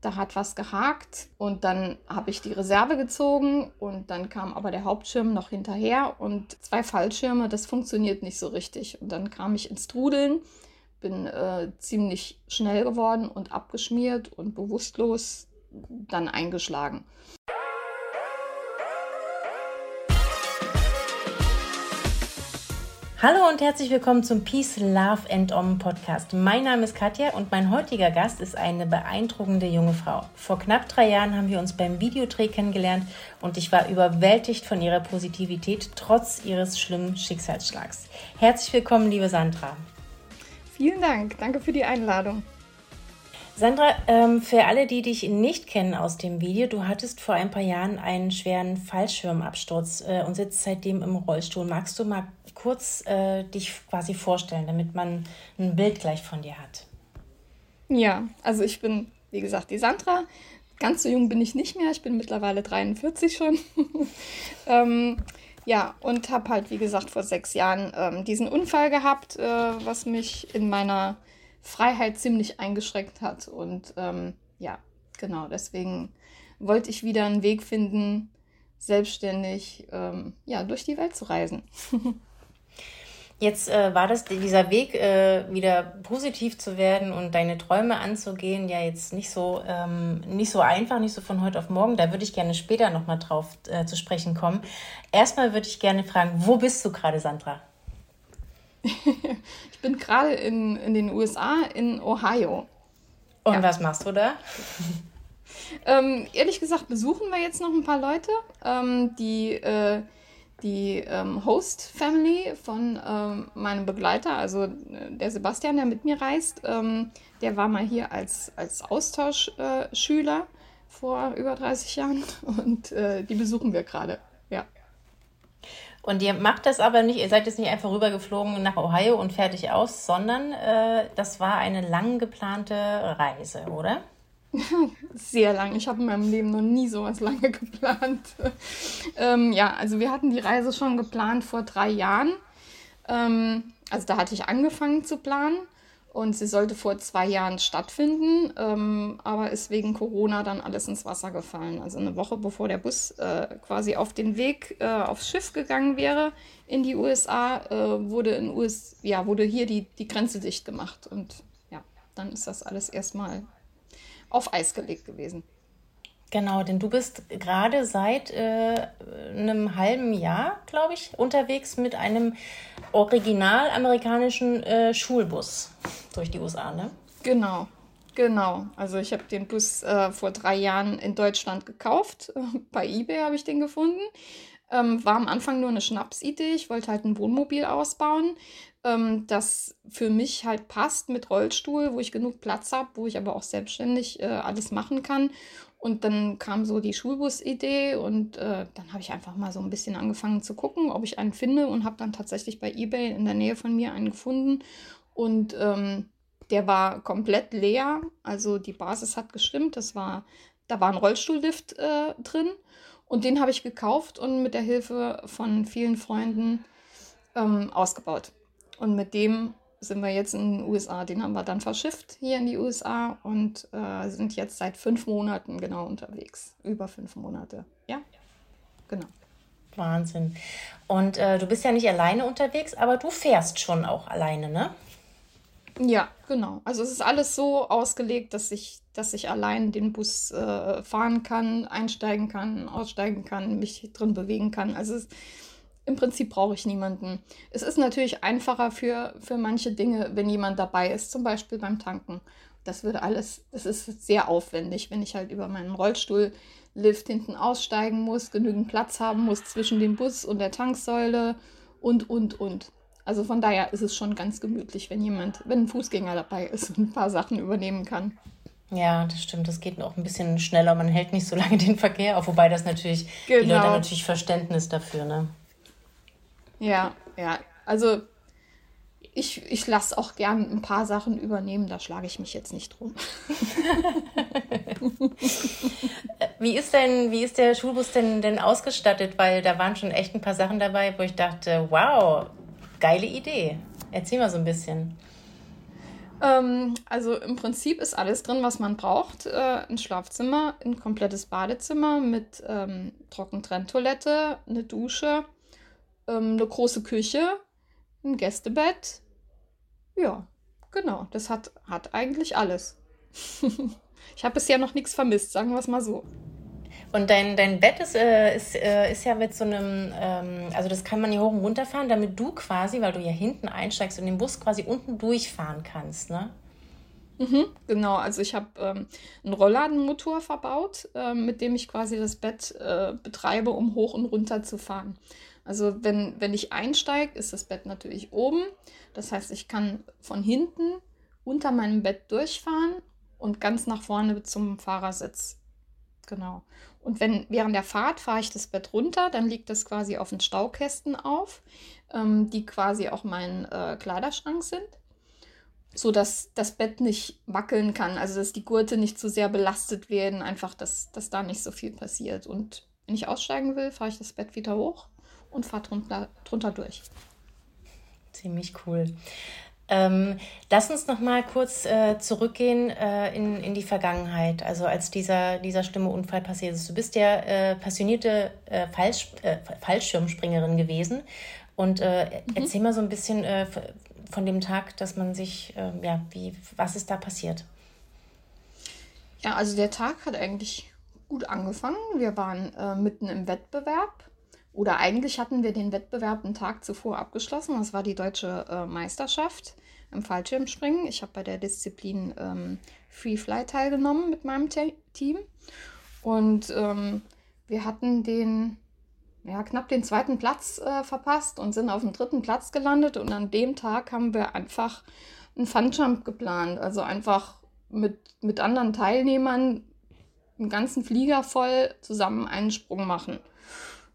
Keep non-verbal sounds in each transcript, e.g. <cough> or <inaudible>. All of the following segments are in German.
da hat was gehakt und dann habe ich die Reserve gezogen und dann kam aber der Hauptschirm noch hinterher und zwei Fallschirme, das funktioniert nicht so richtig. Und dann kam ich ins Trudeln, bin äh, ziemlich schnell geworden und abgeschmiert und bewusstlos dann eingeschlagen. Hallo und herzlich willkommen zum Peace, Love and Om Podcast. Mein Name ist Katja und mein heutiger Gast ist eine beeindruckende junge Frau. Vor knapp drei Jahren haben wir uns beim Videodreh kennengelernt und ich war überwältigt von ihrer Positivität trotz ihres schlimmen Schicksalsschlags. Herzlich willkommen, liebe Sandra. Vielen Dank. Danke für die Einladung. Sandra, ähm, für alle, die dich nicht kennen aus dem Video, du hattest vor ein paar Jahren einen schweren Fallschirmabsturz äh, und sitzt seitdem im Rollstuhl. Magst du mal kurz äh, dich quasi vorstellen, damit man ein Bild gleich von dir hat? Ja, also ich bin, wie gesagt, die Sandra. Ganz so jung bin ich nicht mehr. Ich bin mittlerweile 43 schon. <laughs> ähm, ja, und habe halt, wie gesagt, vor sechs Jahren ähm, diesen Unfall gehabt, äh, was mich in meiner Freiheit ziemlich eingeschränkt hat. Und ähm, ja, genau, deswegen wollte ich wieder einen Weg finden, selbstständig ähm, ja, durch die Welt zu reisen. <laughs> Jetzt äh, war das dieser Weg, äh, wieder positiv zu werden und deine Träume anzugehen, ja jetzt nicht so ähm, nicht so einfach, nicht so von heute auf morgen. Da würde ich gerne später nochmal drauf äh, zu sprechen kommen. Erstmal würde ich gerne fragen, wo bist du gerade, Sandra? <laughs> ich bin gerade in, in den USA, in Ohio. Und ja. was machst du da? <laughs> ähm, ehrlich gesagt besuchen wir jetzt noch ein paar Leute. Ähm, die äh, die ähm, Host-Family von ähm, meinem Begleiter, also äh, der Sebastian, der mit mir reist, ähm, der war mal hier als, als Austauschschüler äh, vor über 30 Jahren <laughs> und äh, die besuchen wir gerade. Ja. Und ihr macht das aber nicht, ihr seid jetzt nicht einfach rübergeflogen nach Ohio und fertig aus, sondern äh, das war eine lang geplante Reise, oder? Sehr lang. Ich habe in meinem Leben noch nie so was lange <laughs> geplant. ähm, ja, also wir hatten die Reise schon geplant vor drei Jahren. Ähm, also da hatte ich angefangen zu planen und sie sollte vor zwei Jahren stattfinden, ähm, aber ist wegen Corona dann alles ins Wasser gefallen. Also eine Woche bevor der Bus äh, quasi auf den Weg äh, aufs Schiff gegangen wäre in die USA, äh, wurde, in US ja, wurde hier die, die Grenze dicht gemacht. Und ja, dann ist das alles erstmal auf Eis gelegt gewesen. Genau, denn du bist gerade seit äh, einem halben Jahr, glaube ich, unterwegs mit einem original amerikanischen äh, Schulbus durch die USA, ne? Genau, genau. Also ich habe den Bus äh, vor drei Jahren in Deutschland gekauft. <laughs> Bei eBay habe ich den gefunden. Ähm, war am Anfang nur eine Schnapsidee. Ich wollte halt ein Wohnmobil ausbauen, ähm, das für mich halt passt mit Rollstuhl, wo ich genug Platz habe, wo ich aber auch selbstständig äh, alles machen kann. Und dann kam so die Schulbus-Idee und äh, dann habe ich einfach mal so ein bisschen angefangen zu gucken, ob ich einen finde und habe dann tatsächlich bei eBay in der Nähe von mir einen gefunden. Und ähm, der war komplett leer. Also die Basis hat gestimmt. Das war, da war ein Rollstuhllift äh, drin. Und den habe ich gekauft und mit der Hilfe von vielen Freunden ähm, ausgebaut. Und mit dem sind wir jetzt in den USA. Den haben wir dann verschifft hier in die USA und äh, sind jetzt seit fünf Monaten genau unterwegs. Über fünf Monate. Ja, genau. Wahnsinn. Und äh, du bist ja nicht alleine unterwegs, aber du fährst schon auch alleine, ne? Ja, genau. Also es ist alles so ausgelegt, dass ich, dass ich allein den Bus äh, fahren kann, einsteigen kann, aussteigen kann, mich drin bewegen kann. Also es, im Prinzip brauche ich niemanden. Es ist natürlich einfacher für, für manche Dinge, wenn jemand dabei ist, zum Beispiel beim Tanken. Das würde alles, das ist sehr aufwendig, wenn ich halt über meinen Rollstuhllift hinten aussteigen muss, genügend Platz haben muss zwischen dem Bus und der Tanksäule und, und, und. Also von daher ist es schon ganz gemütlich, wenn jemand, wenn ein Fußgänger dabei ist und ein paar Sachen übernehmen kann. Ja, das stimmt. Das geht auch ein bisschen schneller. Man hält nicht so lange den Verkehr auf, wobei das natürlich, genau. die Leute genau. natürlich Verständnis dafür, ne? Ja, ja. Also ich, ich lasse auch gern ein paar Sachen übernehmen, da schlage ich mich jetzt nicht drum. <laughs> wie ist denn, wie ist der Schulbus denn, denn ausgestattet? Weil da waren schon echt ein paar Sachen dabei, wo ich dachte, wow, geile Idee. Erzähl mal so ein bisschen. Ähm, also im Prinzip ist alles drin, was man braucht. Äh, ein Schlafzimmer, ein komplettes Badezimmer mit ähm, Trockentrenntoilette, eine Dusche, ähm, eine große Küche, ein Gästebett. Ja, genau. Das hat, hat eigentlich alles. <laughs> ich habe bisher noch nichts vermisst, sagen wir es mal so. Und dein, dein Bett ist, äh, ist, äh, ist ja mit so einem, ähm, also das kann man hier hoch und runter fahren, damit du quasi, weil du ja hinten einsteigst und den Bus quasi unten durchfahren kannst, ne? Mhm, genau, also ich habe ähm, einen Rollladenmotor verbaut, äh, mit dem ich quasi das Bett äh, betreibe, um hoch und runter zu fahren. Also wenn, wenn ich einsteige, ist das Bett natürlich oben. Das heißt, ich kann von hinten unter meinem Bett durchfahren und ganz nach vorne zum Fahrersitz. Genau. Und wenn während der Fahrt fahre ich das Bett runter, dann liegt das quasi auf den Staukästen auf, ähm, die quasi auch mein äh, Kleiderschrank sind, so dass das Bett nicht wackeln kann, also dass die Gurte nicht zu sehr belastet werden, einfach, dass, dass da nicht so viel passiert. Und wenn ich aussteigen will, fahre ich das Bett wieder hoch und fahre drunter, drunter durch. Ziemlich cool. Ähm, lass uns noch mal kurz äh, zurückgehen äh, in, in die Vergangenheit, also als dieser, dieser schlimme Unfall passiert ist. Du bist ja äh, passionierte äh, Fallsch äh, Fallschirmspringerin gewesen. Und äh, mhm. erzähl mal so ein bisschen von dem Tag, dass man sich, ähm, ja, wie, was ist da passiert? Ja, also der Tag hat eigentlich gut angefangen. Wir waren mitten im Wettbewerb oder eigentlich hatten wir den Wettbewerb einen Tag zuvor abgeschlossen. Das war die deutsche äh, Meisterschaft im Fallschirmspringen. Ich habe bei der Disziplin ähm, Free Fly teilgenommen mit meinem Te Team. Und ähm, wir hatten den, ja, knapp den zweiten Platz äh, verpasst und sind auf dem dritten Platz gelandet. Und an dem Tag haben wir einfach einen Funjump geplant. Also einfach mit, mit anderen Teilnehmern einen ganzen Flieger voll zusammen einen Sprung machen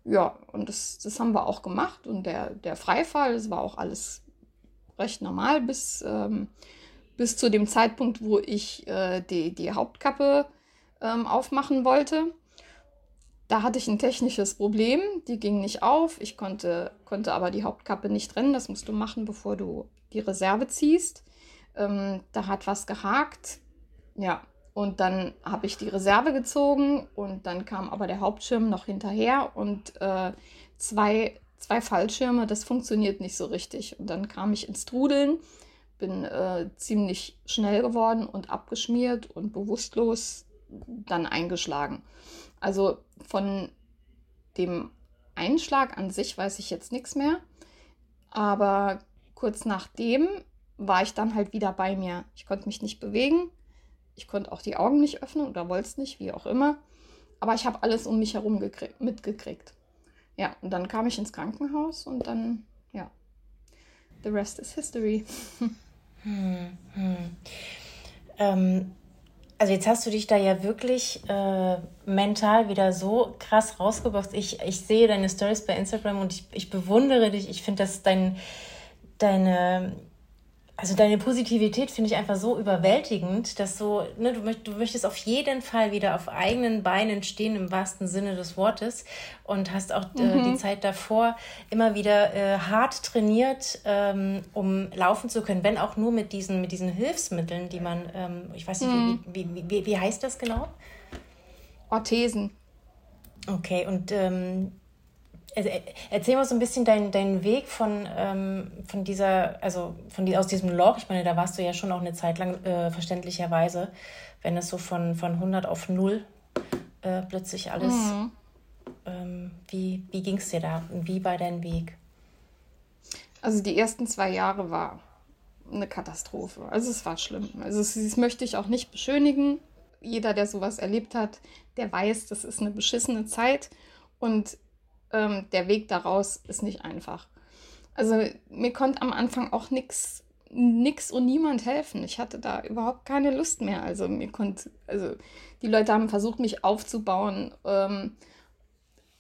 ja, und das, das haben wir auch gemacht. Und der, der Freifall, das war auch alles recht normal bis, ähm, bis zu dem Zeitpunkt, wo ich äh, die, die Hauptkappe ähm, aufmachen wollte. Da hatte ich ein technisches Problem, die ging nicht auf. Ich konnte, konnte aber die Hauptkappe nicht trennen. Das musst du machen, bevor du die Reserve ziehst. Ähm, da hat was gehakt. Ja, und dann habe ich die Reserve gezogen und dann kam aber der Hauptschirm noch hinterher und äh, zwei, zwei Fallschirme, das funktioniert nicht so richtig. Und dann kam ich ins Trudeln, bin äh, ziemlich schnell geworden und abgeschmiert und bewusstlos dann eingeschlagen. Also von dem Einschlag an sich weiß ich jetzt nichts mehr, aber kurz nachdem war ich dann halt wieder bei mir. Ich konnte mich nicht bewegen ich konnte auch die Augen nicht öffnen oder wollte es nicht, wie auch immer. Aber ich habe alles um mich herum mitgekriegt. Ja, und dann kam ich ins Krankenhaus und dann, ja, the rest is history. <laughs> hm, hm. Ähm, also jetzt hast du dich da ja wirklich äh, mental wieder so krass rausgeboxt. Ich, ich sehe deine Stories bei Instagram und ich, ich bewundere dich. Ich finde, dass dein, deine also deine Positivität finde ich einfach so überwältigend, dass so, ne, du, möcht, du möchtest auf jeden Fall wieder auf eigenen Beinen stehen im wahrsten Sinne des Wortes und hast auch äh, mhm. die Zeit davor immer wieder äh, hart trainiert, ähm, um laufen zu können, wenn auch nur mit diesen, mit diesen Hilfsmitteln, die man, ähm, ich weiß nicht, mhm. wie, wie, wie, wie heißt das genau? Orthesen. Okay, und ähm, also, äh, erzähl mal so ein bisschen deinen dein Weg von, ähm, von dieser, also von die, aus diesem Loch. Ich meine, da warst du ja schon auch eine Zeit lang, äh, verständlicherweise, wenn es so von, von 100 auf 0 äh, plötzlich alles. Mhm. Ähm, wie wie ging es dir da? Und wie war dein Weg? Also die ersten zwei Jahre war eine Katastrophe. Also es war schlimm. Also das, das möchte ich auch nicht beschönigen. Jeder, der sowas erlebt hat, der weiß, das ist eine beschissene Zeit. Und ähm, der Weg daraus ist nicht einfach. Also mir konnte am Anfang auch nichts nix und niemand helfen. Ich hatte da überhaupt keine Lust mehr. Also mir konnte, also die Leute haben versucht, mich aufzubauen, ähm,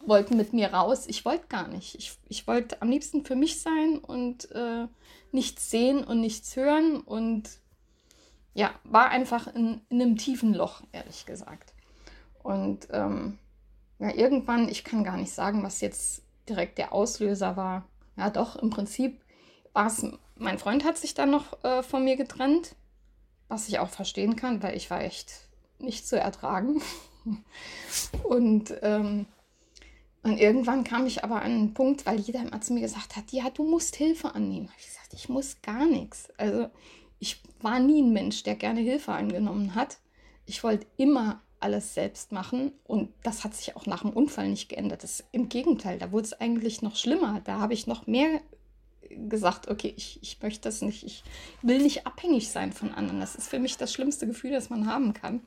wollten mit mir raus. Ich wollte gar nicht. Ich, ich wollte am liebsten für mich sein und äh, nichts sehen und nichts hören und ja, war einfach in, in einem tiefen Loch, ehrlich gesagt. Und ähm, ja, irgendwann, ich kann gar nicht sagen, was jetzt direkt der Auslöser war. Ja, doch, im Prinzip war es, mein Freund hat sich dann noch äh, von mir getrennt. was ich auch verstehen kann, weil ich war echt nicht zu ertragen. <laughs> Und, ähm, und irgendwann kam ich aber an einen Punkt, weil jeder immer zu mir gesagt hat, ja, du musst Hilfe annehmen. Ich gesagt, ich muss gar nichts. Also ich war nie ein Mensch, der gerne Hilfe angenommen hat. Ich wollte immer alles selbst machen und das hat sich auch nach dem Unfall nicht geändert. Das, Im Gegenteil, da wurde es eigentlich noch schlimmer. Da habe ich noch mehr gesagt, okay, ich, ich möchte das nicht, ich will nicht abhängig sein von anderen. Das ist für mich das schlimmste Gefühl, das man haben kann.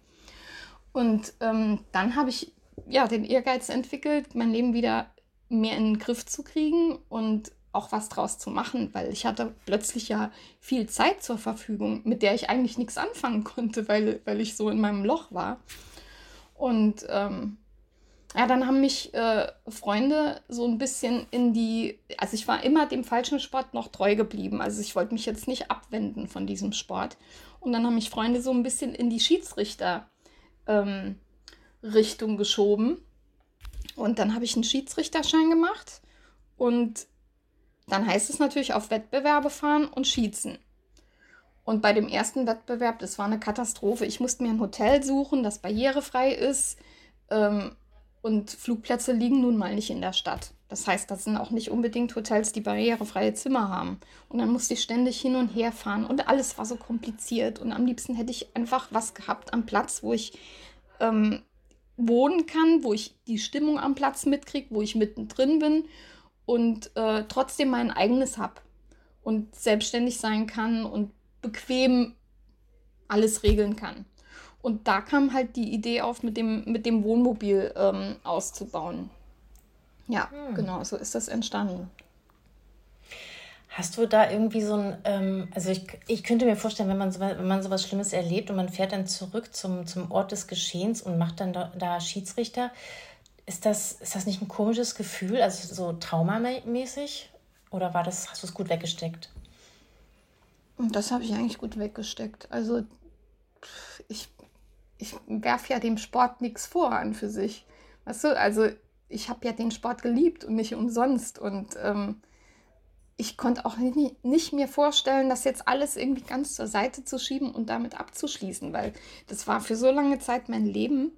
Und ähm, dann habe ich ja den Ehrgeiz entwickelt, mein Leben wieder mehr in den Griff zu kriegen und auch was draus zu machen, weil ich hatte plötzlich ja viel Zeit zur Verfügung, mit der ich eigentlich nichts anfangen konnte, weil, weil ich so in meinem Loch war. Und ähm, ja, dann haben mich äh, Freunde so ein bisschen in die, also ich war immer dem falschen Sport noch treu geblieben. Also ich wollte mich jetzt nicht abwenden von diesem Sport. Und dann haben mich Freunde so ein bisschen in die Schiedsrichter ähm, geschoben. Und dann habe ich einen Schiedsrichterschein gemacht. Und dann heißt es natürlich auf Wettbewerbe fahren und schießen. Und bei dem ersten Wettbewerb, das war eine Katastrophe. Ich musste mir ein Hotel suchen, das barrierefrei ist. Ähm, und Flugplätze liegen nun mal nicht in der Stadt. Das heißt, das sind auch nicht unbedingt Hotels, die barrierefreie Zimmer haben. Und dann musste ich ständig hin und her fahren und alles war so kompliziert. Und am liebsten hätte ich einfach was gehabt am Platz, wo ich ähm, wohnen kann, wo ich die Stimmung am Platz mitkriege, wo ich mittendrin bin und äh, trotzdem mein eigenes habe und selbstständig sein kann und bequem alles regeln kann. Und da kam halt die Idee auf, mit dem, mit dem Wohnmobil ähm, auszubauen. Ja, hm. genau, so ist das entstanden. Hast du da irgendwie so ein, ähm, also ich, ich könnte mir vorstellen, wenn man, so, wenn man sowas Schlimmes erlebt und man fährt dann zurück zum, zum Ort des Geschehens und macht dann da, da Schiedsrichter, ist das, ist das nicht ein komisches Gefühl, also so traumamäßig? Oder war das, hast du es gut weggesteckt? Das habe ich eigentlich gut weggesteckt. Also ich ich werfe ja dem Sport nichts vor an für sich. Weißt du, also ich habe ja den Sport geliebt und nicht umsonst. Und ähm, ich konnte auch nie, nicht mir vorstellen, das jetzt alles irgendwie ganz zur Seite zu schieben und damit abzuschließen, weil das war für so lange Zeit mein Leben,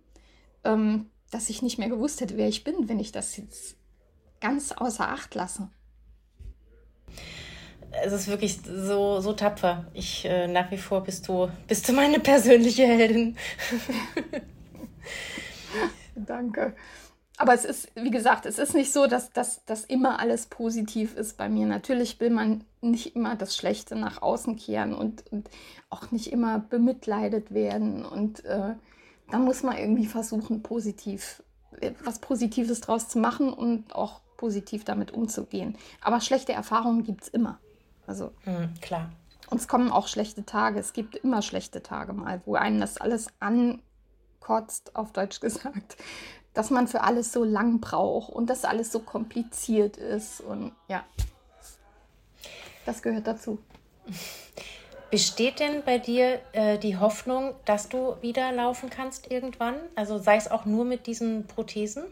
ähm, dass ich nicht mehr gewusst hätte, wer ich bin, wenn ich das jetzt ganz außer Acht lasse es ist wirklich so, so tapfer. Ich äh, nach wie vor bist du, bist du meine persönliche Heldin. <laughs> Danke. Aber es ist, wie gesagt, es ist nicht so, dass das immer alles positiv ist bei mir. Natürlich will man nicht immer das Schlechte nach außen kehren und, und auch nicht immer bemitleidet werden. Und äh, da muss man irgendwie versuchen, positiv, was Positives draus zu machen und auch positiv damit umzugehen. Aber schlechte Erfahrungen gibt es immer. Also mhm, klar. Und es kommen auch schlechte Tage. Es gibt immer schlechte Tage mal, wo einen das alles ankotzt, auf Deutsch <laughs> gesagt, dass man für alles so lang braucht und dass alles so kompliziert ist. Und ja, das gehört dazu. <laughs> Besteht denn bei dir äh, die Hoffnung, dass du wieder laufen kannst irgendwann? Also sei es auch nur mit diesen Prothesen?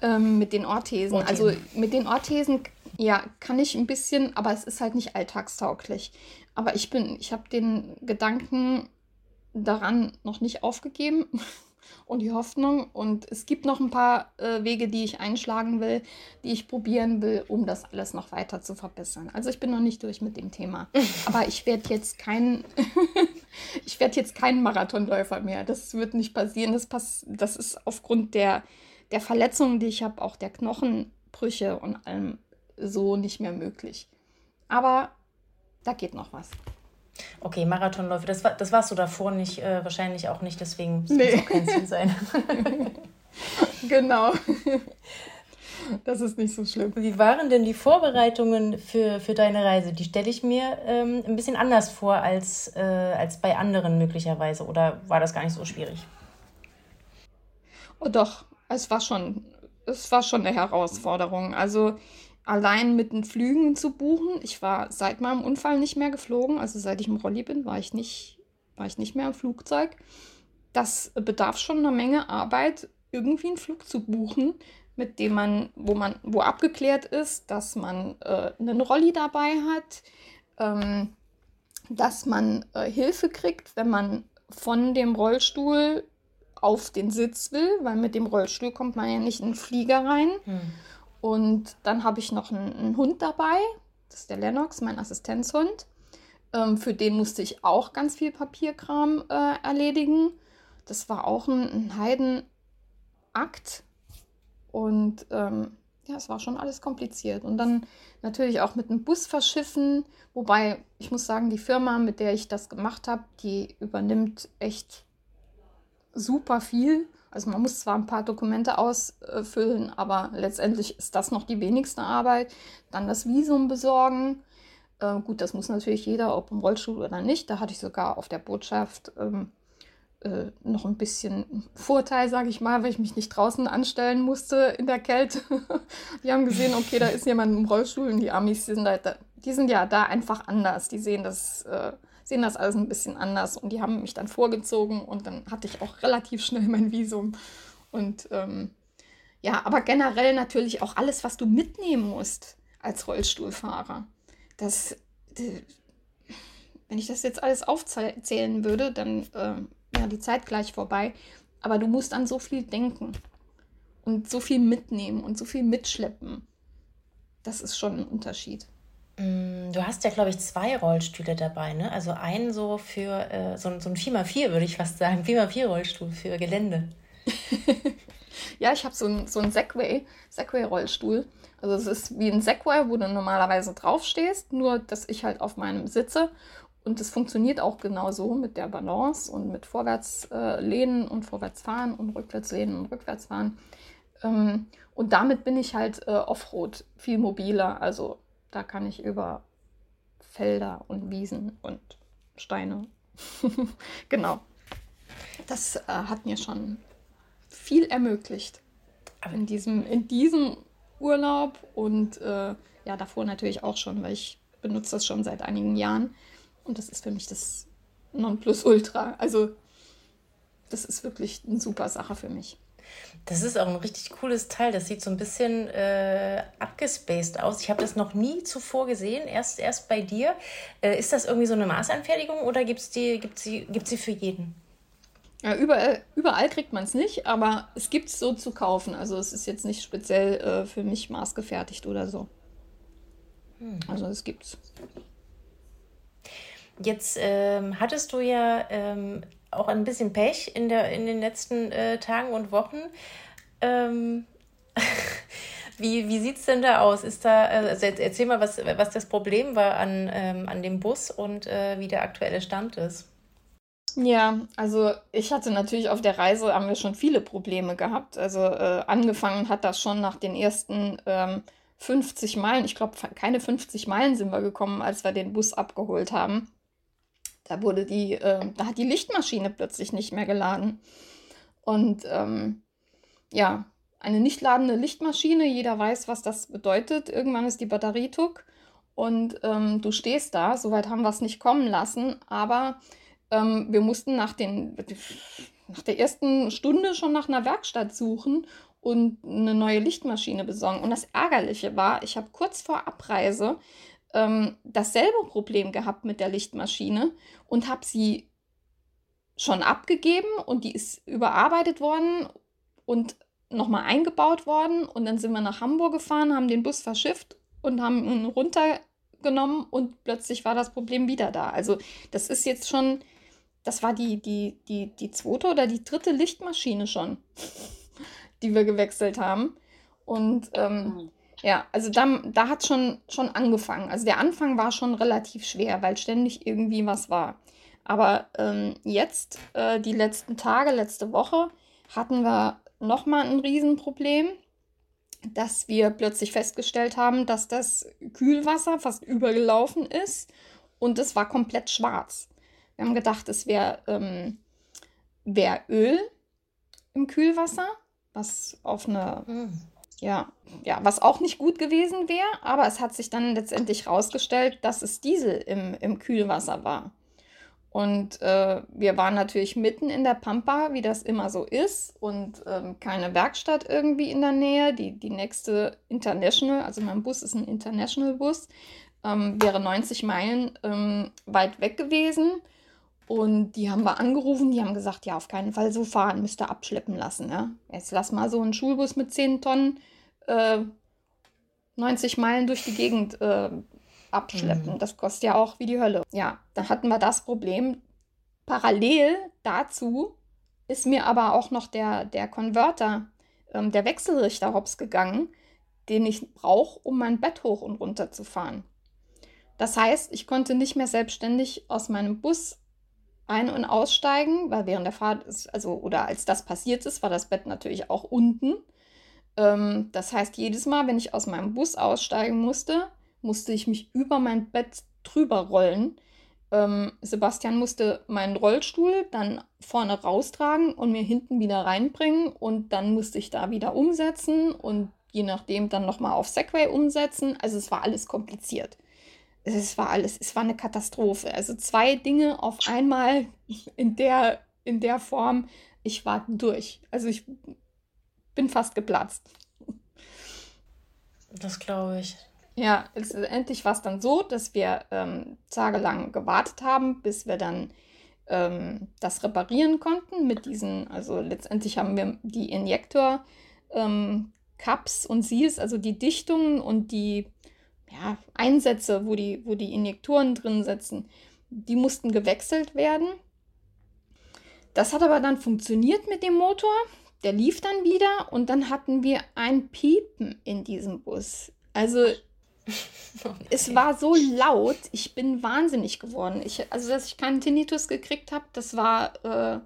Ähm, mit den Orthesen. Orthesen. Also mit den Orthesen ja, kann ich ein bisschen, aber es ist halt nicht alltagstauglich. Aber ich bin, ich habe den Gedanken daran noch nicht aufgegeben <laughs> und die Hoffnung. Und es gibt noch ein paar äh, Wege, die ich einschlagen will, die ich probieren will, um das alles noch weiter zu verbessern. Also ich bin noch nicht durch mit dem Thema. <laughs> Aber ich werde jetzt kein, <laughs> ich werde jetzt kein Marathonläufer mehr. Das wird nicht passieren. Das, pass das ist aufgrund der, der Verletzungen, die ich habe, auch der Knochenbrüche und allem so nicht mehr möglich. Aber da geht noch was. Okay, Marathonläufe, das, war, das warst du davor nicht, äh, wahrscheinlich auch nicht, deswegen muss nee. auch kein Ziel sein. <laughs> genau. Das ist nicht so schlimm. Wie waren denn die Vorbereitungen für, für deine Reise? Die stelle ich mir ähm, ein bisschen anders vor als, äh, als bei anderen möglicherweise. Oder war das gar nicht so schwierig? Oh doch, es war schon, es war schon eine Herausforderung. Also allein mit den Flügen zu buchen. Ich war seit meinem Unfall nicht mehr geflogen. Also seit ich im Rolli bin, war ich nicht, war ich nicht mehr im Flugzeug. Das bedarf schon einer Menge Arbeit, irgendwie einen Flug zu buchen, mit dem man, wo man, wo abgeklärt ist, dass man äh, einen Rolli dabei hat, ähm, dass man äh, Hilfe kriegt, wenn man von dem Rollstuhl auf den Sitz will, weil mit dem Rollstuhl kommt man ja nicht in den Flieger rein. Hm. Und dann habe ich noch einen, einen, Hund dabei, das ist der Lennox, mein Assistenzhund. Ähm, für den musste ich auch ganz viel Papierkram äh, erledigen. Das war auch ein, ein Heidenakt. Und ähm, ja, es war schon alles kompliziert. Und dann natürlich auch mit dem Bus verschiffen. Wobei, ich muss sagen, die Firma, mit der ich das gemacht habe, die übernimmt echt super viel. Also man muss zwar ein paar Dokumente ausfüllen, aber letztendlich ist das noch die wenigste Arbeit. Dann das Visum besorgen. Äh, gut, das muss natürlich jeder, ob im Rollstuhl oder nicht. Da hatte ich sogar auf der Botschaft ähm, äh, noch ein bisschen Vorteil, sage ich mal, weil ich mich nicht draußen anstellen musste in der Kälte. <laughs> die haben gesehen, okay, da ist jemand im Rollstuhl und die Amis, die sind, da, die sind ja da einfach anders. Die sehen das, äh, sehen das alles ein bisschen anders und die haben mich dann vorgezogen und dann hatte ich auch relativ schnell mein Visum. Und ähm, ja, aber generell natürlich auch alles, was du mitnehmen musst als Rollstuhlfahrer. Das, wenn ich das jetzt alles aufzählen würde, dann äh, ja, die Zeit gleich vorbei. Aber du musst an so viel denken und so viel mitnehmen und so viel mitschleppen. Das ist schon ein Unterschied. Mm, du hast ja, glaube ich, zwei Rollstühle dabei, ne? Also einen so für äh, so, so ein 4x4, würde ich fast sagen. 4x4-Rollstuhl für Gelände. <laughs> ja, ich habe so einen so Segway, Segway-Rollstuhl. Also es ist wie ein Segway, wo du normalerweise draufstehst, nur dass ich halt auf meinem sitze und es funktioniert auch genauso mit der Balance und mit Vorwärtslehnen äh, und Vorwärtsfahren und Rückwärtslehnen und Rückwärtsfahren. Ähm, und damit bin ich halt äh, Offroad viel mobiler. Also da kann ich über Felder und Wiesen und Steine. <laughs> genau. Das äh, hat mir schon viel ermöglicht in diesem, in diesem Urlaub und äh, ja, davor natürlich auch schon, weil ich benutze das schon seit einigen Jahren. Und das ist für mich das Nonplusultra. Also das ist wirklich eine super Sache für mich. Das ist auch ein richtig cooles Teil. Das sieht so ein bisschen äh, abgespaced aus. Ich habe das noch nie zuvor gesehen, erst, erst bei dir. Äh, ist das irgendwie so eine Maßanfertigung oder gibt es die, gibt's sie, gibt's sie für jeden? Ja, überall, überall kriegt man es nicht, aber es gibt es so zu kaufen. Also es ist jetzt nicht speziell äh, für mich maßgefertigt oder so. Hm. Also es gibt's. Jetzt ähm, hattest du ja ähm, auch ein bisschen Pech in, der, in den letzten äh, Tagen und Wochen. Ähm, <laughs> wie wie sieht es denn da aus? Ist da, also erzähl mal, was, was das Problem war an, ähm, an dem Bus und äh, wie der aktuelle Stand ist. Ja, also ich hatte natürlich auf der Reise, haben wir schon viele Probleme gehabt. Also äh, angefangen hat das schon nach den ersten ähm, 50 Meilen. Ich glaube, keine 50 Meilen sind wir gekommen, als wir den Bus abgeholt haben. Da wurde die, äh, da hat die Lichtmaschine plötzlich nicht mehr geladen. Und ähm, ja, eine nicht ladende Lichtmaschine, jeder weiß, was das bedeutet. Irgendwann ist die Batterie tuck und ähm, du stehst da. Soweit haben wir es nicht kommen lassen, aber ähm, wir mussten nach, den, nach der ersten Stunde schon nach einer Werkstatt suchen und eine neue Lichtmaschine besorgen. Und das Ärgerliche war, ich habe kurz vor Abreise ähm, dasselbe Problem gehabt mit der Lichtmaschine und habe sie schon abgegeben und die ist überarbeitet worden und nochmal eingebaut worden. Und dann sind wir nach Hamburg gefahren, haben den Bus verschifft und haben ihn runtergenommen und plötzlich war das Problem wieder da. Also das ist jetzt schon, das war die, die, die, die zweite oder die dritte Lichtmaschine schon, <laughs> die wir gewechselt haben. Und ähm, mhm. Ja, also da, da hat schon schon angefangen. Also der Anfang war schon relativ schwer, weil ständig irgendwie was war. Aber ähm, jetzt, äh, die letzten Tage, letzte Woche, hatten wir nochmal ein Riesenproblem, dass wir plötzlich festgestellt haben, dass das Kühlwasser fast übergelaufen ist und es war komplett schwarz. Wir haben gedacht, es wäre ähm, wär Öl im Kühlwasser, was auf eine mm. Ja, ja, was auch nicht gut gewesen wäre, aber es hat sich dann letztendlich herausgestellt, dass es Diesel im, im Kühlwasser war. Und äh, wir waren natürlich mitten in der Pampa, wie das immer so ist, und ähm, keine Werkstatt irgendwie in der Nähe. Die, die nächste International, also mein Bus ist ein International-Bus, ähm, wäre 90 Meilen ähm, weit weg gewesen. Und die haben wir angerufen, die haben gesagt, ja, auf keinen Fall so fahren, müsst ihr abschleppen lassen. Ja? Jetzt lass mal so einen Schulbus mit 10 Tonnen äh, 90 Meilen durch die Gegend äh, abschleppen. Mhm. Das kostet ja auch wie die Hölle. Ja, dann hatten wir das Problem. Parallel dazu ist mir aber auch noch der, der Konverter, ähm, der Wechselrichter hops gegangen, den ich brauche, um mein Bett hoch und runter zu fahren. Das heißt, ich konnte nicht mehr selbstständig aus meinem Bus ein- und aussteigen, weil während der Fahrt ist, also oder als das passiert ist, war das Bett natürlich auch unten. Ähm, das heißt, jedes Mal, wenn ich aus meinem Bus aussteigen musste, musste ich mich über mein Bett drüber rollen. Ähm, Sebastian musste meinen Rollstuhl dann vorne raustragen und mir hinten wieder reinbringen und dann musste ich da wieder umsetzen und je nachdem dann nochmal auf Segway umsetzen. Also es war alles kompliziert. Es war alles, es war eine Katastrophe. Also zwei Dinge auf einmal in der, in der Form. Ich war durch. Also ich bin fast geplatzt. Das glaube ich. Ja, letztendlich war es dann so, dass wir ähm, tagelang gewartet haben, bis wir dann ähm, das reparieren konnten mit diesen, also letztendlich haben wir die Injektor ähm, Cups und Seals, also die Dichtungen und die ja, Einsätze, wo die, wo die Injektoren drin sitzen, die mussten gewechselt werden. Das hat aber dann funktioniert mit dem Motor. Der lief dann wieder und dann hatten wir ein Piepen in diesem Bus. Also <laughs> es war so laut, ich bin wahnsinnig geworden. Ich, also, dass ich keinen Tinnitus gekriegt habe, das war, äh,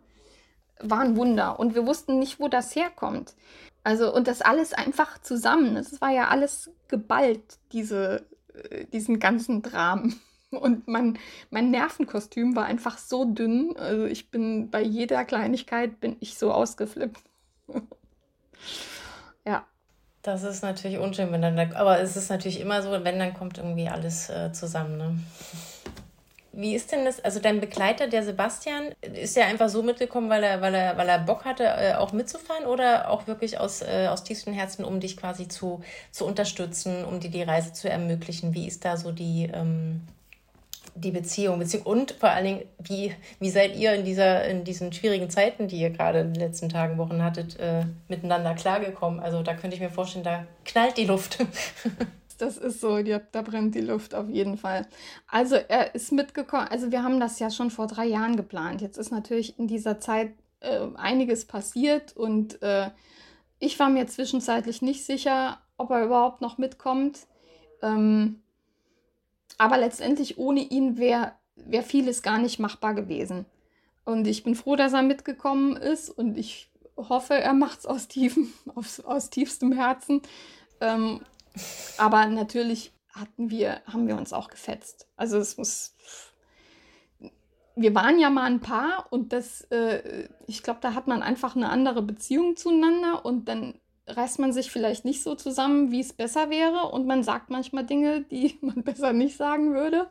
war ein Wunder. Und wir wussten nicht, wo das herkommt. Also, und das alles einfach zusammen. Es war ja alles geballt, diese, äh, diesen ganzen Dramen. <laughs> Und mein, mein Nervenkostüm war einfach so dünn. Also ich bin bei jeder Kleinigkeit bin ich so ausgeflippt. <laughs> ja. Das ist natürlich unschön, wenn dann, aber es ist natürlich immer so, wenn dann kommt irgendwie alles äh, zusammen. Ne? <laughs> Wie ist denn das? Also dein Begleiter, der Sebastian, ist ja einfach so mitgekommen, weil er, weil er, weil er Bock hatte, äh, auch mitzufahren oder auch wirklich aus, äh, aus tiefstem Herzen, um dich quasi zu, zu unterstützen, um dir die Reise zu ermöglichen? Wie ist da so die, ähm, die Beziehung, Beziehung und vor allen Dingen, wie, wie seid ihr in, dieser, in diesen schwierigen Zeiten, die ihr gerade in den letzten Tagen, Wochen hattet, äh, miteinander klargekommen? Also da könnte ich mir vorstellen, da knallt die Luft. <laughs> das ist so, ja, da brennt die Luft auf jeden Fall. Also er ist mitgekommen, also wir haben das ja schon vor drei Jahren geplant. Jetzt ist natürlich in dieser Zeit äh, einiges passiert und äh, ich war mir zwischenzeitlich nicht sicher, ob er überhaupt noch mitkommt. Ähm, aber letztendlich ohne ihn wäre wär vieles gar nicht machbar gewesen. Und ich bin froh, dass er mitgekommen ist und ich hoffe, er macht es aus, aus, <laughs> aus tiefstem Herzen. Ähm, aber natürlich hatten wir, haben wir uns auch gefetzt. Also es muss. Wir waren ja mal ein Paar und das, äh, ich glaube, da hat man einfach eine andere Beziehung zueinander und dann reißt man sich vielleicht nicht so zusammen, wie es besser wäre und man sagt manchmal Dinge, die <laughs> man besser nicht sagen würde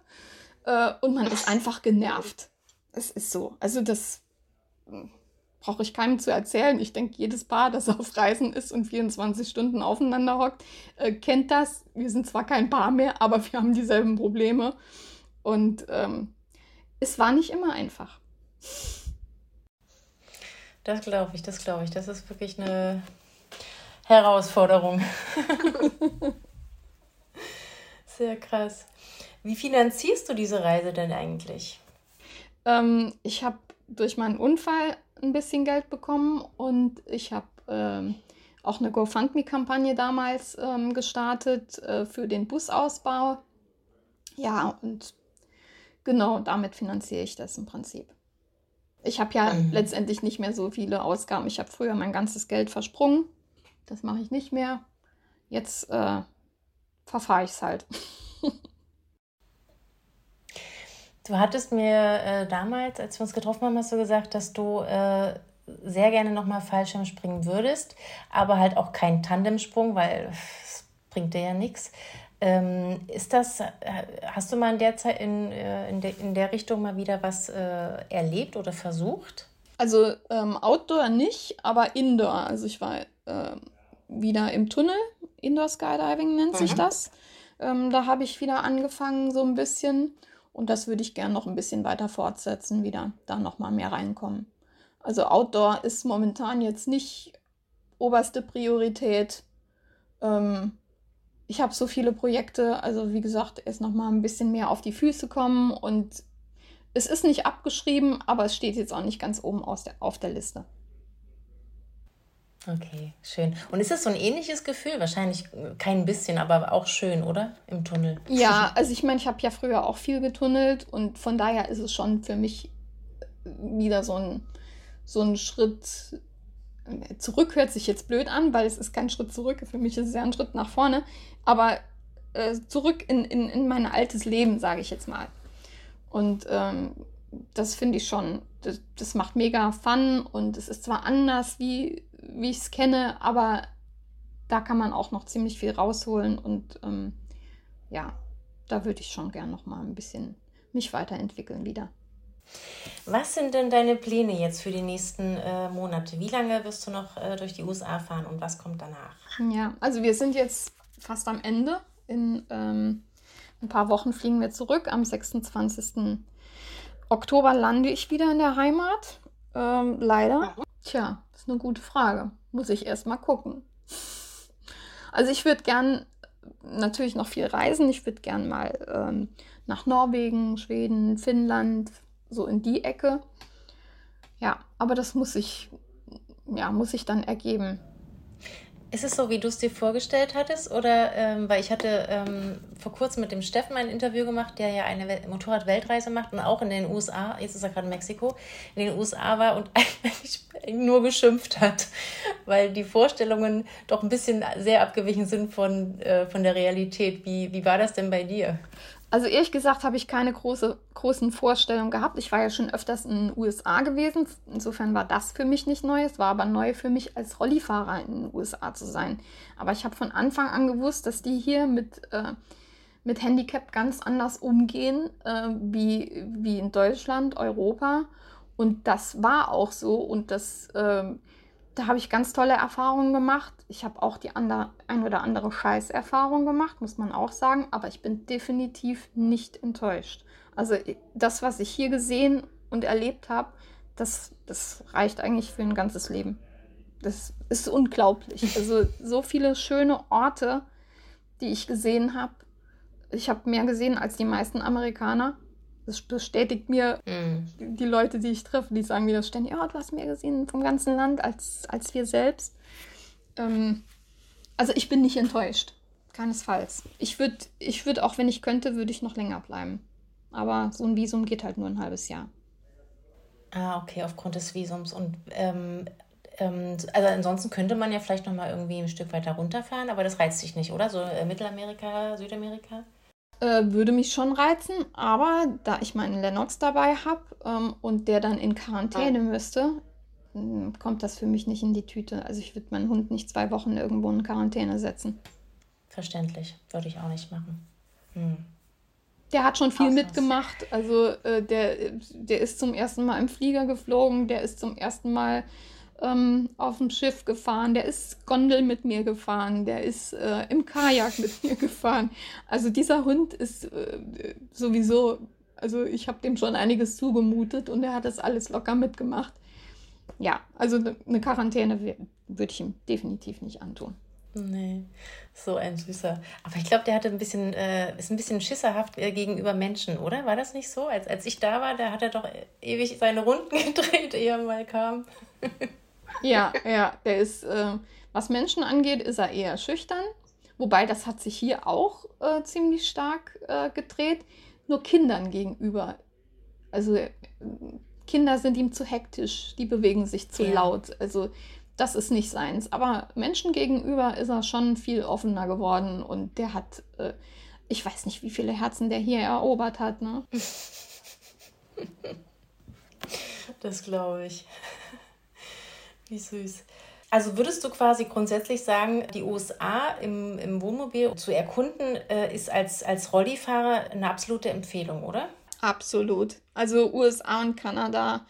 äh, und man ist einfach genervt. Es ist so. Also das hm, brauche ich keinem zu erzählen. Ich denke, jedes Paar, das auf Reisen ist und 24 Stunden aufeinander hockt, äh, kennt das. Wir sind zwar kein Paar mehr, aber wir haben dieselben Probleme. Und ähm, es war nicht immer einfach. Das glaube ich, das glaube ich. Das ist wirklich eine Herausforderung. <laughs> Sehr krass. Wie finanzierst du diese Reise denn eigentlich? Ähm, ich habe durch meinen Unfall ein bisschen Geld bekommen und ich habe ähm, auch eine GoFundMe-Kampagne damals ähm, gestartet äh, für den Busausbau. Ja, und genau damit finanziere ich das im Prinzip. Ich habe ja mhm. letztendlich nicht mehr so viele Ausgaben. Ich habe früher mein ganzes Geld versprungen das mache ich nicht mehr. Jetzt äh, verfahre ich es halt. <laughs> du hattest mir äh, damals, als wir uns getroffen haben, hast du gesagt, dass du äh, sehr gerne nochmal Fallschirm springen würdest, aber halt auch keinen Tandemsprung, weil es bringt dir ja nichts. Ähm, ist das, äh, hast du mal in der Zeit in, äh, in, de, in der Richtung mal wieder was äh, erlebt oder versucht? Also ähm, Outdoor nicht, aber Indoor. Also ich war ähm, wieder im Tunnel. Indoor Skydiving nennt mhm. sich das. Ähm, da habe ich wieder angefangen, so ein bisschen. Und das würde ich gerne noch ein bisschen weiter fortsetzen, wieder da nochmal mehr reinkommen. Also Outdoor ist momentan jetzt nicht oberste Priorität. Ähm, ich habe so viele Projekte, also wie gesagt, erst nochmal ein bisschen mehr auf die Füße kommen und es ist nicht abgeschrieben, aber es steht jetzt auch nicht ganz oben aus der, auf der Liste. Okay, schön. Und ist es so ein ähnliches Gefühl? Wahrscheinlich kein bisschen, aber auch schön, oder? Im Tunnel. Ja, <laughs> also ich meine, ich habe ja früher auch viel getunnelt und von daher ist es schon für mich wieder so ein, so ein Schritt zurück, hört sich jetzt blöd an, weil es ist kein Schritt zurück. Für mich ist es ja ein Schritt nach vorne. Aber äh, zurück in, in, in mein altes Leben, sage ich jetzt mal. Und ähm, das finde ich schon, das, das, macht mega Fun und es ist zwar anders, wie, wie ich es kenne, aber da kann man auch noch ziemlich viel rausholen und ähm, ja, da würde ich schon gern noch mal ein bisschen mich weiterentwickeln wieder. Was sind denn deine Pläne jetzt für die nächsten äh, Monate? Wie lange wirst du noch äh, durch die USA fahren und was kommt danach? Ja, also wir sind jetzt fast am Ende. In ähm, ein paar Wochen fliegen wir zurück. Am 26. Oktober lande ich wieder in der Heimat. Ähm, leider. Tja, das ist eine gute Frage. Muss ich erst mal gucken. Also ich würde gern natürlich noch viel reisen. Ich würde gern mal ähm, nach Norwegen, Schweden, Finnland, so in die Ecke. Ja, aber das muss ich, ja, muss ich dann ergeben. Ist es so, wie du es dir vorgestellt hattest? Oder, ähm, weil ich hatte ähm, vor kurzem mit dem Steffen ein Interview gemacht, der ja eine Motorrad-Weltreise macht und auch in den USA, jetzt ist er gerade in Mexiko, in den USA war und <laughs> eigentlich nur geschimpft hat, weil die Vorstellungen doch ein bisschen sehr abgewichen sind von, äh, von der Realität. Wie, wie war das denn bei dir? Also ehrlich gesagt habe ich keine große, großen Vorstellungen gehabt. Ich war ja schon öfters in den USA gewesen. Insofern war das für mich nicht neu. Es war aber neu für mich als Rollifahrer in den USA zu sein. Aber ich habe von Anfang an gewusst, dass die hier mit, äh, mit Handicap ganz anders umgehen äh, wie, wie in Deutschland, Europa. Und das war auch so. Und das... Äh, da habe ich ganz tolle Erfahrungen gemacht. Ich habe auch die andere, ein oder andere Scheißerfahrung gemacht, muss man auch sagen. Aber ich bin definitiv nicht enttäuscht. Also das, was ich hier gesehen und erlebt habe, das, das reicht eigentlich für ein ganzes Leben. Das ist unglaublich. <laughs> Also so viele schöne Orte, die ich gesehen habe. Ich habe mehr gesehen als die meisten Amerikaner. Das bestätigt mir mm. die Leute, die ich treffe, die sagen mir das ständig, ja, oh, du hast mehr gesehen vom ganzen Land als, als wir selbst. Ähm, also ich bin nicht enttäuscht. Keinesfalls. Ich würde, ich würd, auch wenn ich könnte, würde ich noch länger bleiben. Aber so ein Visum geht halt nur ein halbes Jahr. Ah, okay, aufgrund des Visums. Und ähm, ähm, also ansonsten könnte man ja vielleicht noch mal irgendwie ein Stück weiter runterfahren, aber das reizt dich nicht, oder? So äh, Mittelamerika, Südamerika? Äh, würde mich schon reizen, aber da ich meinen Lennox dabei habe ähm, und der dann in Quarantäne müsste, hm, kommt das für mich nicht in die Tüte. Also ich würde meinen Hund nicht zwei Wochen irgendwo in Quarantäne setzen. Verständlich, würde ich auch nicht machen. Hm. Der hat schon viel Ausmaß. mitgemacht. Also äh, der, der ist zum ersten Mal im Flieger geflogen, der ist zum ersten Mal ähm, auf dem Schiff gefahren, der ist Gondel mit mir gefahren, der ist äh, im Kajak mit mir <laughs> gefahren. Also dieser Hund ist äh, sowieso, also ich habe dem schon einiges zugemutet und er hat das alles locker mitgemacht. Ja, also ne, eine Quarantäne würde ich ihm definitiv nicht antun. Nee, so ein süßer. Aber ich glaube, der hatte ein bisschen, äh, ist ein bisschen schisserhaft äh, gegenüber Menschen, oder? War das nicht so? Als, als ich da war, da hat er doch ewig seine Runden <laughs> gedreht, ehe er mal kam. <laughs> Ja, ja, der ist, äh, was Menschen angeht, ist er eher schüchtern. Wobei, das hat sich hier auch äh, ziemlich stark äh, gedreht. Nur Kindern gegenüber. Also äh, Kinder sind ihm zu hektisch, die bewegen sich zu ja. laut. Also das ist nicht seins. Aber Menschen gegenüber ist er schon viel offener geworden und der hat, äh, ich weiß nicht, wie viele Herzen der hier erobert hat. Ne? Das glaube ich. Wie süß. Also würdest du quasi grundsätzlich sagen, die USA im, im Wohnmobil zu erkunden, äh, ist als, als Rollifahrer eine absolute Empfehlung, oder? Absolut. Also USA und Kanada.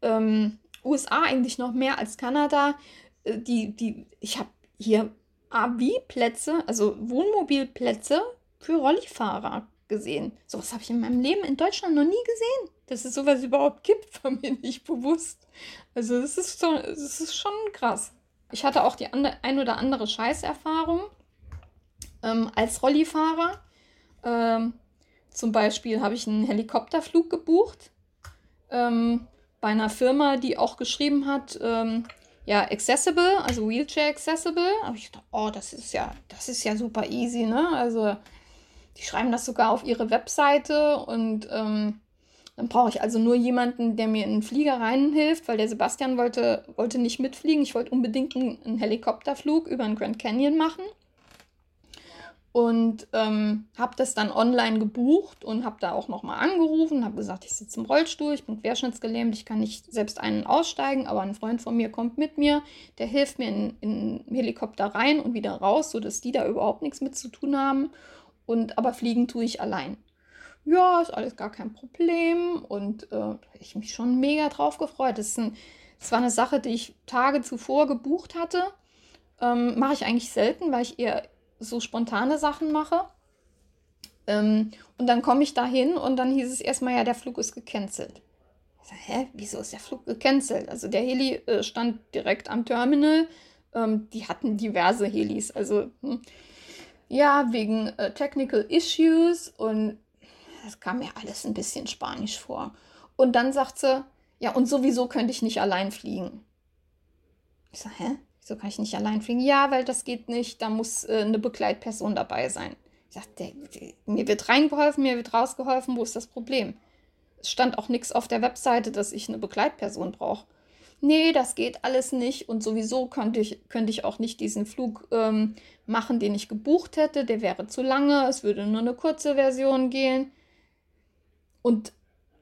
Ähm, USA eigentlich noch mehr als Kanada. Äh, die, die, ich habe hier AV-Plätze, also Wohnmobilplätze für Rollifahrer gesehen. Sowas habe ich in meinem Leben in Deutschland noch nie gesehen. Dass es sowas überhaupt gibt, <laughs> war mir nicht bewusst. Also das ist, so, das ist schon krass. Ich hatte auch die andere, ein oder andere Scheißerfahrung ähm, als Rollifahrer. Ähm, zum Beispiel habe ich einen Helikopterflug gebucht ähm, bei einer Firma, die auch geschrieben hat, ähm, ja, accessible, also Wheelchair accessible. Aber ich dachte, oh, das ist ja, das ist ja super easy, ne? Also die schreiben das sogar auf ihre Webseite und ähm, dann brauche ich also nur jemanden, der mir in den Flieger reinhilft, weil der Sebastian wollte, wollte nicht mitfliegen. Ich wollte unbedingt einen, Helikopterflug über den Grand Canyon machen und ähm, habe das dann online gebucht und habe da auch nochmal angerufen, habe gesagt, ich sitze im Rollstuhl, ich bin querschnittsgelähmt, ich kann nicht selbst einen aussteigen, aber ein Freund von mir kommt mit mir, der hilft mir in, in den Helikopter rein und wieder raus, sodass die da überhaupt nichts mit zu tun haben. Und aber fliegen tue ich allein. Ja, ist alles gar kein Problem und äh, ich mich schon mega drauf gefreut. Das, ein, das war eine Sache, die ich Tage zuvor gebucht hatte. Ähm, Mache ich eigentlich selten, weil ich eher so spontane Sachen mache. Ähm, und dann komme ich da hin und dann hieß es erstmal, ja, der Flug ist gecancelt. Ich sag, hä, wieso ist der Flug gecancelt? Also der Heli äh, stand direkt am Terminal. Ähm, die hatten diverse Helis. Also, hm, ja, wegen äh, Technical Issues und das kam mir alles ein bisschen spanisch vor. Und dann sagt sie, ja, und sowieso könnte ich nicht allein fliegen. Ich sage, hä? Wieso kann ich nicht allein fliegen? Ja, weil das geht nicht, da muss äh, eine Begleitperson dabei sein. Ich sagte, mir wird reingeholfen, mir wird rausgeholfen, wo ist das Problem? Es stand auch nichts auf der Webseite, dass ich eine Begleitperson brauche. Nee, das geht alles nicht und sowieso könnte ich, könnte ich auch nicht diesen Flug ähm, machen, den ich gebucht hätte. Der wäre zu lange, es würde nur eine kurze Version gehen. Und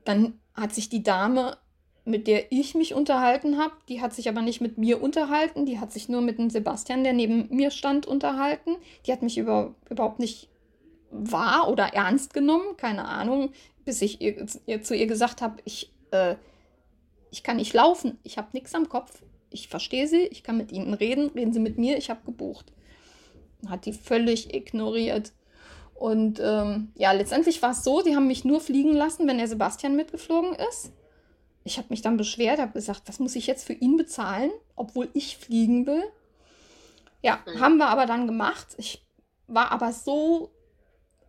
dann hat sich die Dame mit der ich mich unterhalten habe. Die hat sich aber nicht mit mir unterhalten, die hat sich nur mit dem Sebastian, der neben mir stand, unterhalten. Die hat mich über, überhaupt nicht wahr oder ernst genommen, keine Ahnung, bis ich ihr, ihr zu ihr gesagt habe, ich, äh, ich kann nicht laufen, ich habe nichts am Kopf, ich verstehe sie, ich kann mit ihnen reden, reden sie mit mir, ich habe gebucht. Hat die völlig ignoriert. Und ähm, ja, letztendlich war es so, die haben mich nur fliegen lassen, wenn der Sebastian mitgeflogen ist ich habe mich dann beschwert, habe gesagt, was muss ich jetzt für ihn bezahlen, obwohl ich fliegen will. Ja, mhm. haben wir aber dann gemacht. Ich war aber so,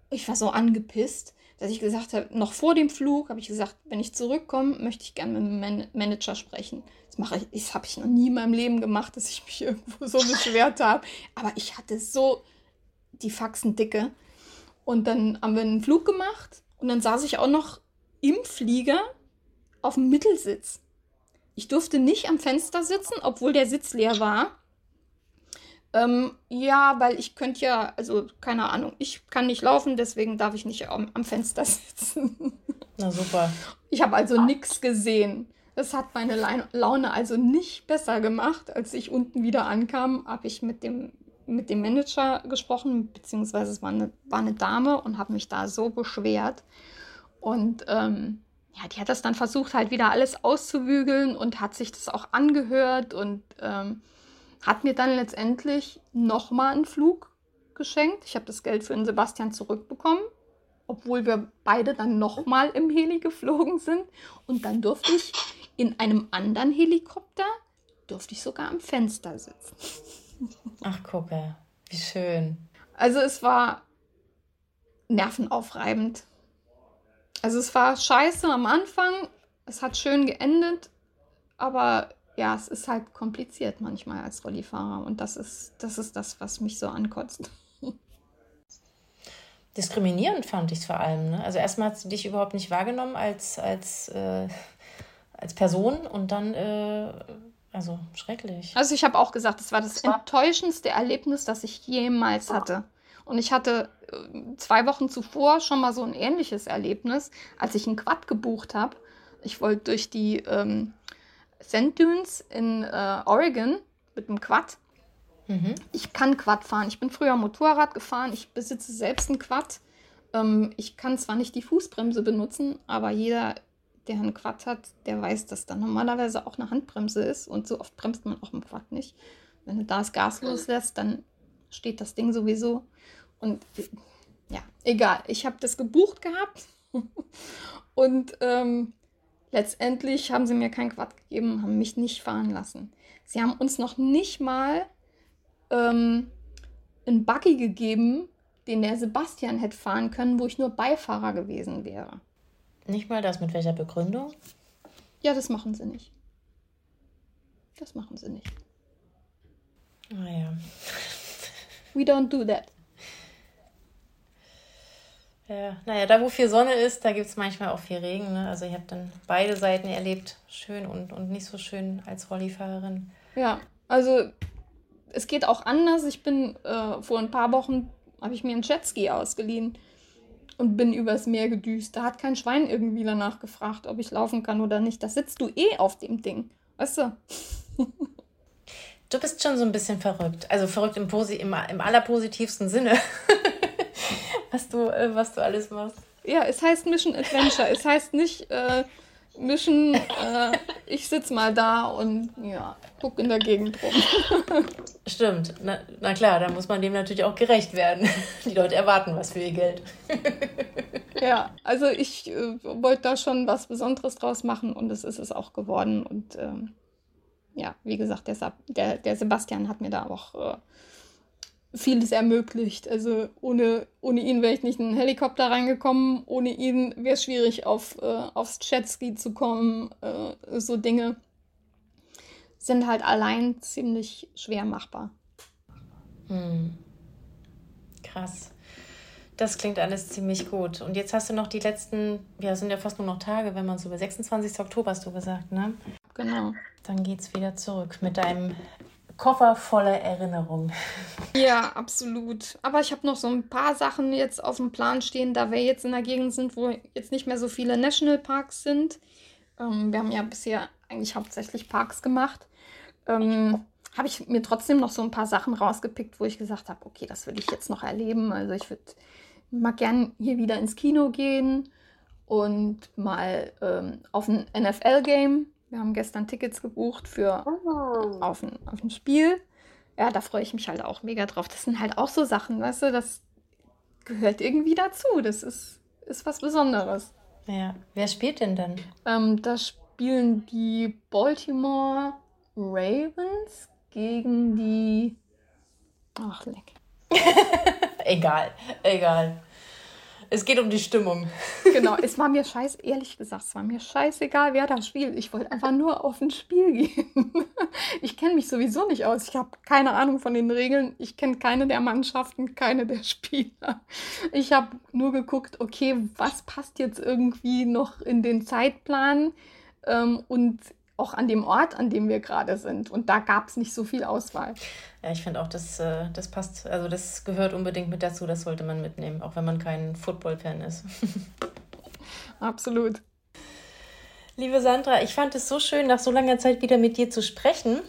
ich war so angepisst, dass ich gesagt habe, noch vor dem Flug habe ich gesagt, wenn ich zurückkomme, möchte ich gerne mit dem Man Manager sprechen. Das mache ich, das habe ich noch nie in meinem Leben gemacht, dass ich mich <laughs> irgendwo so beschwert habe. Aber ich hatte so die Faxen dicke. Und dann haben wir einen Flug gemacht und dann saß ich auch noch im Flieger auf dem Mittelsitz. Ich durfte nicht am Fenster sitzen, obwohl der Sitz leer war. Ähm, ja, weil ich könnte ja, also keine Ahnung, ich kann nicht laufen, deswegen darf ich nicht am, am Fenster <laughs> sitzen. Na super. Ich habe also nichts gesehen. Das hat meine Laune also nicht besser gemacht. Als ich unten wieder ankam, habe ich mit dem, mit dem Manager gesprochen, beziehungsweise es war eine, war eine Dame und habe mich da so beschwert. Und ähm, ja, die hat das dann versucht, halt wieder alles auszuwügeln und hat sich das auch angehört und ähm, hat mir dann letztendlich nochmal einen Flug geschenkt. Ich habe das Geld für den Sebastian zurückbekommen, obwohl wir beide dann nochmal im Heli geflogen sind. Und dann durfte ich in einem anderen Helikopter, durfte ich sogar am Fenster sitzen. Ach, gucke, wie schön. Also es war nervenaufreibend. Also es war scheiße am Anfang, es hat schön geendet, aber ja, es ist halt kompliziert manchmal als Rollifahrer und das ist, das ist das, was mich so ankotzt. <laughs> Diskriminierend fand ich es vor allem. Ne? Also erstmal hat sie dich überhaupt nicht wahrgenommen als, als, äh, als Person und dann, äh, also schrecklich. Also ich habe auch gesagt, es war das enttäuschendste Erlebnis, das ich jemals hatte. Und ich hatte äh, zwei Wochen zuvor schon mal so ein ähnliches Erlebnis, als ich einen Quad gebucht habe. Ich wollte durch die ähm, Sand Dunes in äh, Oregon mit einem Quad. Mhm. Ich kann Quad fahren. Ich bin früher Motorrad gefahren. Ich besitze selbst ein Quad. Ähm, ich kann zwar nicht die Fußbremse benutzen, aber jeder, der einen Quad hat, der weiß, dass da normalerweise auch eine Handbremse ist. Und so oft bremst man auch im Quad nicht. Wenn du da das Gas loslässt, dann steht das Ding sowieso. Und ja, egal. Ich habe das gebucht gehabt <laughs> und ähm, letztendlich haben sie mir kein Quad gegeben, haben mich nicht fahren lassen. Sie haben uns noch nicht mal ähm, einen Buggy gegeben, den der Sebastian hätte fahren können, wo ich nur Beifahrer gewesen wäre. Nicht mal das, mit welcher Begründung? Ja, das machen sie nicht. Das machen sie nicht. Naja. Ah, We don't do that. Ja, naja, da wo viel Sonne ist, da gibt es manchmal auch viel Regen. Ne? Also ich habe dann beide Seiten erlebt, schön und, und nicht so schön als Rollifahrerin. Ja, also es geht auch anders. Ich bin äh, vor ein paar Wochen, habe ich mir einen Jetski ausgeliehen und bin übers Meer gedüst. Da hat kein Schwein irgendwie danach gefragt, ob ich laufen kann oder nicht. Da sitzt du eh auf dem Ding. Weißt du? du bist schon so ein bisschen verrückt. Also verrückt im, Posi im, im allerpositivsten Sinne. <laughs> was, du, äh, was du alles machst. Ja, es heißt Mission Adventure. es heißt nicht äh, Mission, äh, ich sitze mal da und ja, guck in der Gegend rum. <laughs> Stimmt. Na, na klar, da muss man dem natürlich auch gerecht werden. <laughs> Die Leute erwarten was für ihr Geld. <laughs> ja, also ich äh, wollte da schon was Besonderes draus machen und es ist es auch geworden. Und ähm, ja, wie gesagt, der, der, der Sebastian hat mir da auch äh, vieles ermöglicht. Also ohne, ohne ihn wäre ich nicht in einen Helikopter reingekommen, ohne ihn wäre es schwierig, auf, äh, aufs Jetski zu kommen. Äh, so Dinge sind halt allein ziemlich schwer machbar. Hm. Krass. Das klingt alles ziemlich gut. Und jetzt hast du noch die letzten, ja, sind ja fast nur noch Tage, wenn man so über 26. Oktober hast du gesagt, ne? Genau. Dann geht's wieder zurück mit deinem Koffer voller Erinnerungen. <laughs> Ja, absolut. Aber ich habe noch so ein paar Sachen jetzt auf dem Plan stehen, da wir jetzt in der Gegend sind, wo jetzt nicht mehr so viele Nationalparks sind. Ähm, wir haben ja bisher eigentlich hauptsächlich Parks gemacht. Ähm, habe ich mir trotzdem noch so ein paar Sachen rausgepickt, wo ich gesagt habe, okay, das will ich jetzt noch erleben. Also ich würde mal gern hier wieder ins Kino gehen und mal ähm, auf ein NFL-Game wir haben gestern Tickets gebucht für oh. auf, ein, auf ein Spiel. Ja, da freue ich mich halt auch mega drauf. Das sind halt auch so Sachen, weißt du, das gehört irgendwie dazu. Das ist, ist was Besonderes. Ja, wer spielt denn dann? Ähm, da spielen die Baltimore Ravens gegen die. Ach, leck. <laughs> egal, egal. Es geht um die Stimmung. <laughs> Genau, es war mir scheiß, ehrlich gesagt, es war mir scheißegal, wer da spielt. Ich wollte einfach nur auf ein Spiel gehen. <laughs> Ich kenne mich sowieso nicht aus. Ich habe keine Ahnung von den Regeln. Ich kenne keine der Mannschaften, keine der <laughs> Spieler. Ich habe nur geguckt, okay, was passt jetzt irgendwie noch in den Zeitplan? Ähm, und auch an dem Ort, an dem wir gerade sind. Und da gab es nicht so viel Auswahl. Ja, ich finde auch, das, äh, das passt, also das gehört unbedingt mit dazu, das sollte man mitnehmen, auch wenn man kein Football-Fan ist. <laughs> Absolut. Liebe Sandra, ich fand es so schön, nach so langer Zeit wieder mit dir zu sprechen.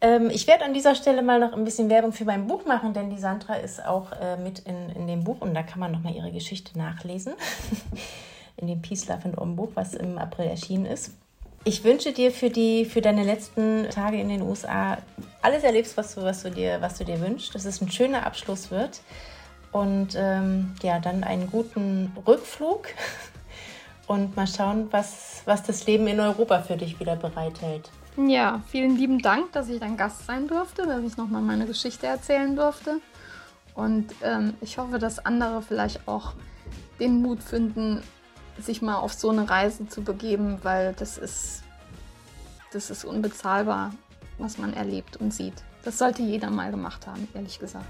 Ähm, ich werde an dieser Stelle mal noch ein bisschen Werbung für mein Buch machen, denn die Sandra ist auch äh, mit in, in dem Buch und da kann man nochmal ihre Geschichte nachlesen. <laughs> in dem Peace, Love and Om Buch, was im April erschienen ist. Ich wünsche dir für, die, für deine letzten Tage in den USA alles erlebst, was du, was du, dir, was du dir wünschst, dass es ein schöner Abschluss wird und ähm, ja, dann einen guten Rückflug <laughs> und mal schauen, was, was das Leben in Europa für dich wieder bereithält. Ja, vielen lieben Dank, dass ich dein Gast sein durfte, dass ich nochmal meine Geschichte erzählen durfte. Und ähm, ich hoffe, dass andere vielleicht auch den Mut finden, sich mal auf so eine Reise zu begeben, weil das ist, das ist unbezahlbar, was man erlebt und sieht. Das sollte jeder mal gemacht haben, ehrlich gesagt.